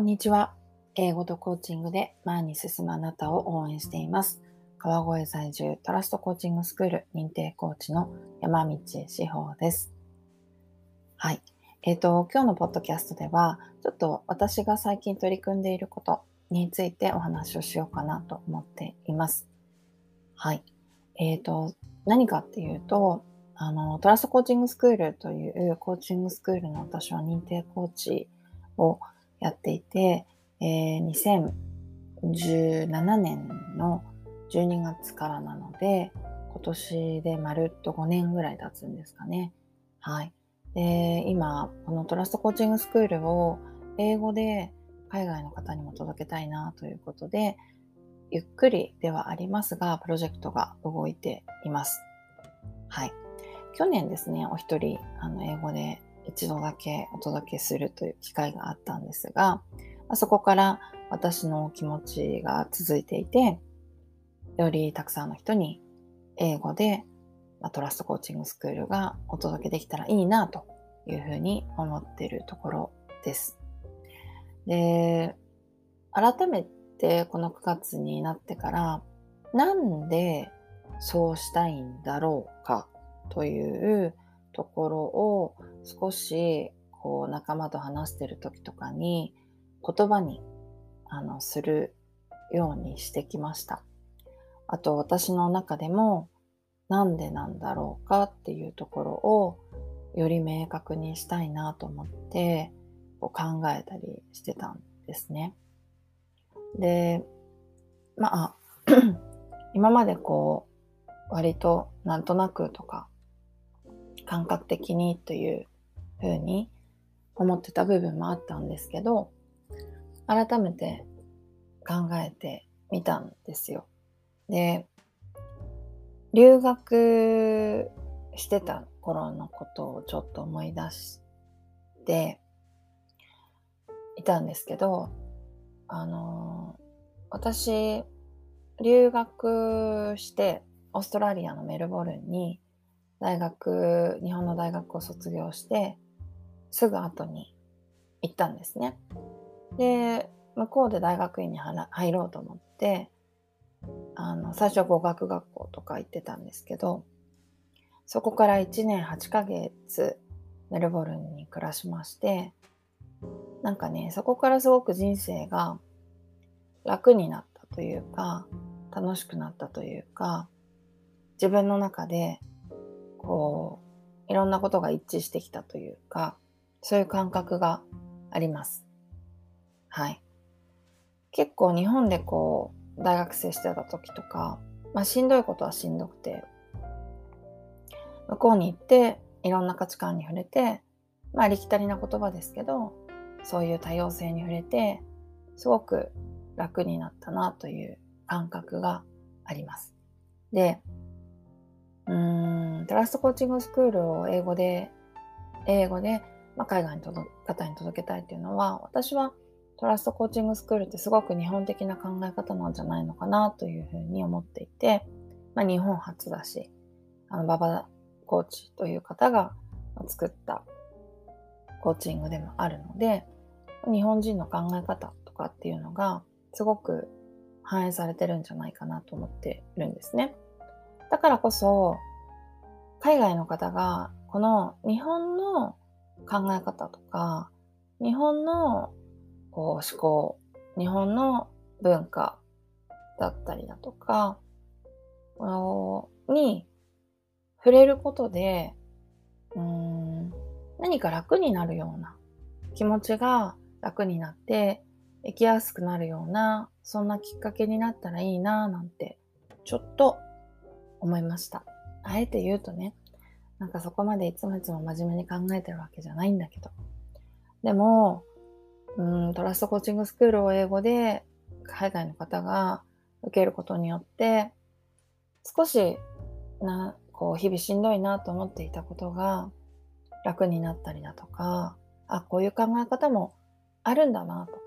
こんにちは。英語とコーチングで前に進むあなたを応援しています。川越在住トラストコーチングスクール認定コーチの山道志保です。はい。えっ、と、今日のポッドキャストでは、ちょっと私が最近取り組んでいることについてお話をしようかなと思っています。はい。えっ、と、何かっていうと、あの、トラストコーチングスクールというコーチングスクールの私は認定コーチをやっていて、えー2017年の12月からなので、今年でまるっと5年ぐらい経つんですかね。はい。で、今、このトラストコーチングスクールを英語で海外の方にも届けたいなということで、ゆっくりではありますが、プロジェクトが動いています。はい。去年ですね、お一人、あの、英語で一度だけお届けするという機会があったんですが、まあそこから私の気持ちが続いていて、よりたくさんの人に英語で、まあ、トラストコーチングスクールがお届けできたらいいなというふうに思っているところです。で、改めてこの9月になってから、なんでそうしたいんだろうかというところを少しこう仲間と話してる時とかに言葉にあのするようにしてきました。あと私の中でもなんでなんだろうかっていうところをより明確にしたいなと思ってこう考えたりしてたんですね。で、まあ、今までこう割となんとなくとか感覚的にというふうに思ってた部分もあったんですけど改めて考えてみたんですよ。で留学してた頃のことをちょっと思い出していたんですけどあの私留学してオーストラリアのメルボルンに大学日本の大学を卒業してすぐ後に行ったんですね。で向こうで大学院に入ろうと思ってあの最初は語学学校とか行ってたんですけどそこから1年8ヶ月メルボルンに暮らしましてなんかねそこからすごく人生が楽になったというか楽しくなったというか自分の中でこういろんなことが一致してきたというかそういう感覚があります。はい。結構日本でこう大学生してた時とか、まあしんどいことはしんどくて、向こうに行っていろんな価値観に触れて、まあありきたりな言葉ですけど、そういう多様性に触れて、すごく楽になったなという感覚があります。で、うん、トラストコーチングスクールを英語で、英語で、まあ、海外の方に届けたいっていうのは、私はトラストコーチングスクールってすごく日本的な考え方なんじゃないのかなというふうに思っていて、まあ、日本初だし、あの、ババコーチという方が作ったコーチングでもあるので、日本人の考え方とかっていうのがすごく反映されてるんじゃないかなと思ってるんですね。だからこそ、海外の方がこの日本の考え方とか、日本のこう思考、日本の文化だったりだとか、に触れることで、うん、何か楽になるような気持ちが楽になって生きやすくなるような、そんなきっかけになったらいいななんて、ちょっと思いました。あえて言うとね、なんかそこまでいつもいつも真面目に考えてるわけじゃないんだけど。でも、うん、トラストコーチングスクールを英語で海外の方が受けることによって、少しな、こう日々しんどいなと思っていたことが楽になったりだとか、あ、こういう考え方もあるんだなとか、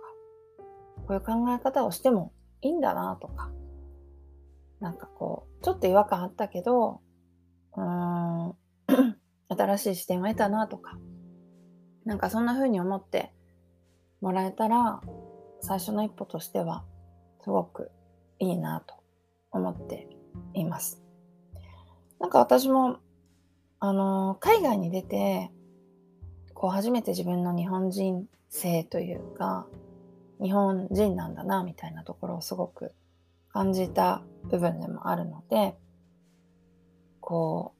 こういう考え方をしてもいいんだなとか、なんかこう、ちょっと違和感あったけど、うーん、新しい視点を得たなとか、なんかそんな風に思ってもらえたら最初の一歩としてはすごくいいなと思っています。なんか私も、あの、海外に出て、こう初めて自分の日本人性というか、日本人なんだな、みたいなところをすごく感じた部分でもあるので、こ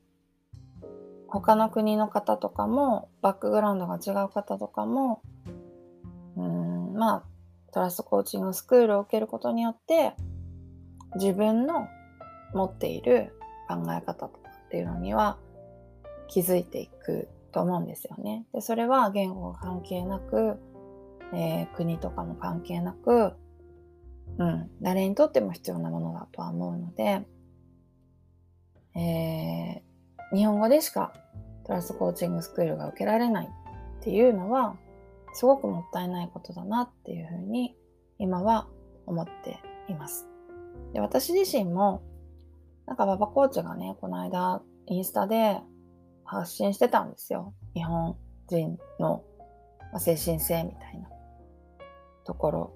う、他の国の方とかも、バックグラウンドが違う方とかも、うん、まあ、トラストコーチングスクールを受けることによって、自分の持っている考え方とかっていうのには気づいていくと思うんですよね。で、それは言語が関係なく、えー、国とかも関係なく、うん、誰にとっても必要なものだとは思うので、えー、日本語でしかトラストコーチングスクールが受けられないっていうのは、すごくもったいないことだなっていうふうに今は思っています。で私自身も、なんかババコーチがね、この間インスタで発信してたんですよ。日本人の精神性みたいなところ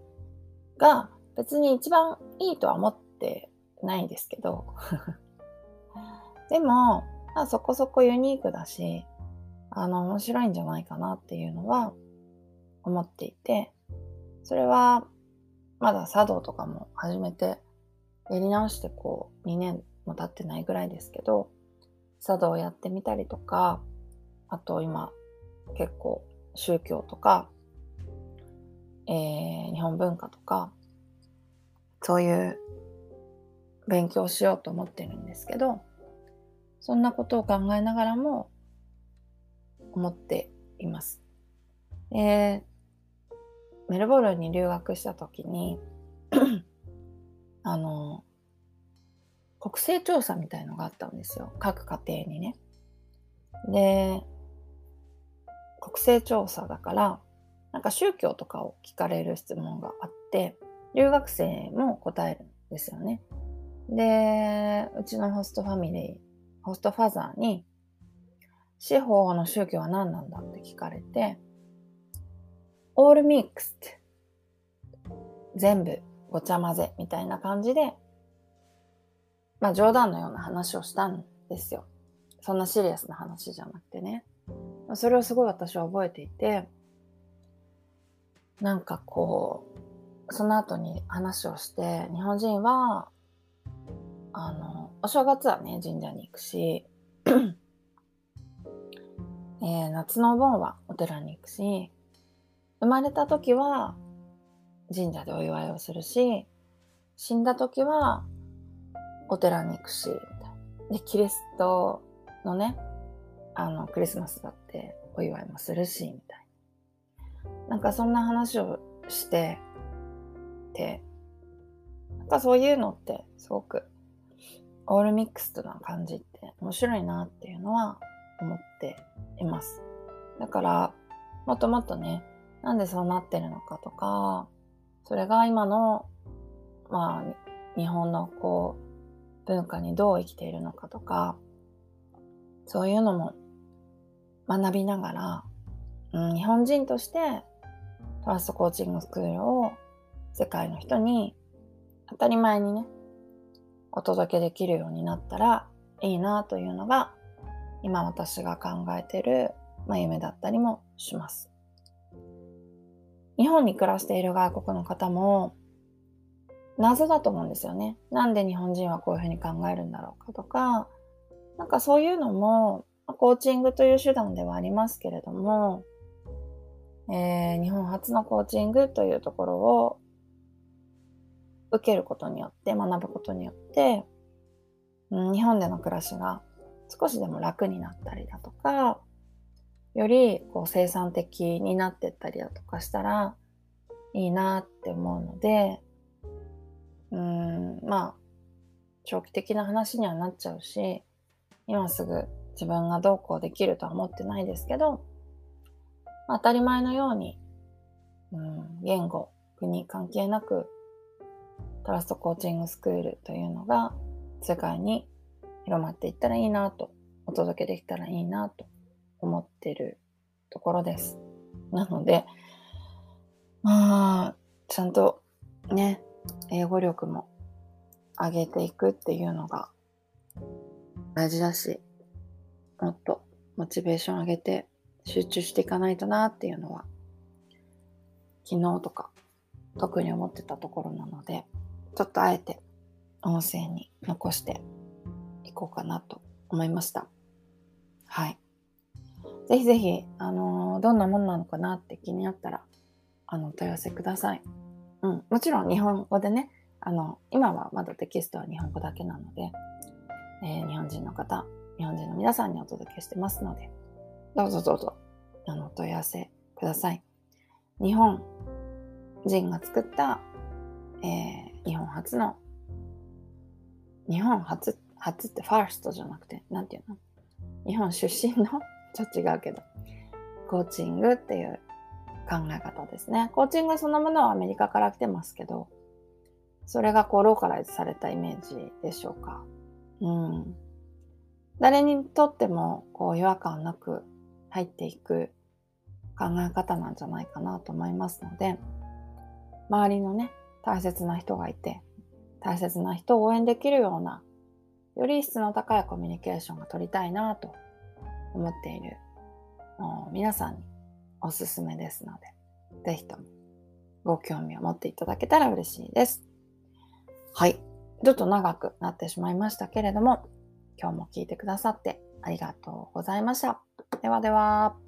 が別に一番いいとは思ってないんですけど。でも、まあ、そこそこユニークだし、あの、面白いんじゃないかなっていうのは思っていて、それは、まだ茶道とかも始めて、やり直してこう、2年も経ってないぐらいですけど、茶道をやってみたりとか、あと今、結構宗教とか、えー、日本文化とか、そういう勉強しようと思ってるんですけど、そんなことを考えながらも思っています。で、メルボルンに留学した時に あの、国勢調査みたいのがあったんですよ。各家庭にね。で、国勢調査だから、なんか宗教とかを聞かれる質問があって、留学生も答えるんですよね。で、うちのホストファミリー、ホストファザーに、司法の宗教は何なんだって聞かれて、オールミックスって全部ごちゃ混ぜみたいな感じで、まあ冗談のような話をしたんですよ。そんなシリアスな話じゃなくてね。それをすごい私は覚えていて、なんかこう、その後に話をして、日本人は、あの、お正月はね、神社に行くし、えー、夏のお盆はお寺に行くし、生まれた時は神社でお祝いをするし、死んだ時はお寺に行くし、で、キリストのね、あの、クリスマスだってお祝いもするし、みたいな。なんかそんな話をしてて、なんかそういうのってすごくオールミックスな感じって面白いなっていうのは思っています。だから、もっともっとね、なんでそうなってるのかとか、それが今の、まあ、日本のこう、文化にどう生きているのかとか、そういうのも学びながら、うん、日本人としてトラストコーチングスクールを世界の人に当たり前にね、お届けできるようになったらいいなというのが今私が考えてる、まあ、夢だったりもします。日本に暮らしている外国の方も謎だと思うんですよね。なんで日本人はこういうふうに考えるんだろうかとか、なんかそういうのも、コーチングという手段ではありますけれども、えー、日本初のコーチングというところを受けることによって、学ぶことによって、うん、日本での暮らしが少しでも楽になったりだとか、よりこう生産的になってったりだとかしたらいいなって思うので、うん、まあ、長期的な話にはなっちゃうし、今すぐ自分がどうこうできるとは思ってないですけど、当たり前のように、うん、言語、国関係なく、トラストコーチングスクールというのが世界に広まっていったらいいなと、お届けできたらいいなと思ってるところです。なので、まあ、ちゃんとね、英語力も上げていくっていうのが大事だし、もっとモチベーション上げて集中していかないとなっていうのは、昨日とか特に思ってたところなので、ちょっとあえて音声に残していこうかなと思いました。はい。ぜひぜひ、あのー、どんなもんなのかなって気になったら、あの、お問い合わせください。うん。もちろん日本語でね、あの、今はまだテキストは日本語だけなので、えー、日本人の方、日本人の皆さんにお届けしてますので、どうぞどうぞ、あの、お問い合わせください。日本人が作った、えー、日本初の、日本初、初ってファーストじゃなくて、なんていうの？日本出身の？ちょっと違うけど、コーチングっていう考え方ですね。コーチングそのものはアメリカから来てますけど、それがこうローカライズされたイメージでしょうか。うん。誰にとってもこう違和感なく入っていく考え方なんじゃないかなと思いますので、周りのね、大切な人がいて、大切な人を応援できるような、より質の高いコミュニケーションが取りたいなと思っている皆さんにおすすめですので、ぜひともご興味を持っていただけたら嬉しいです。はい。ちょっと長くなってしまいましたけれども、今日も聞いてくださってありがとうございました。ではでは。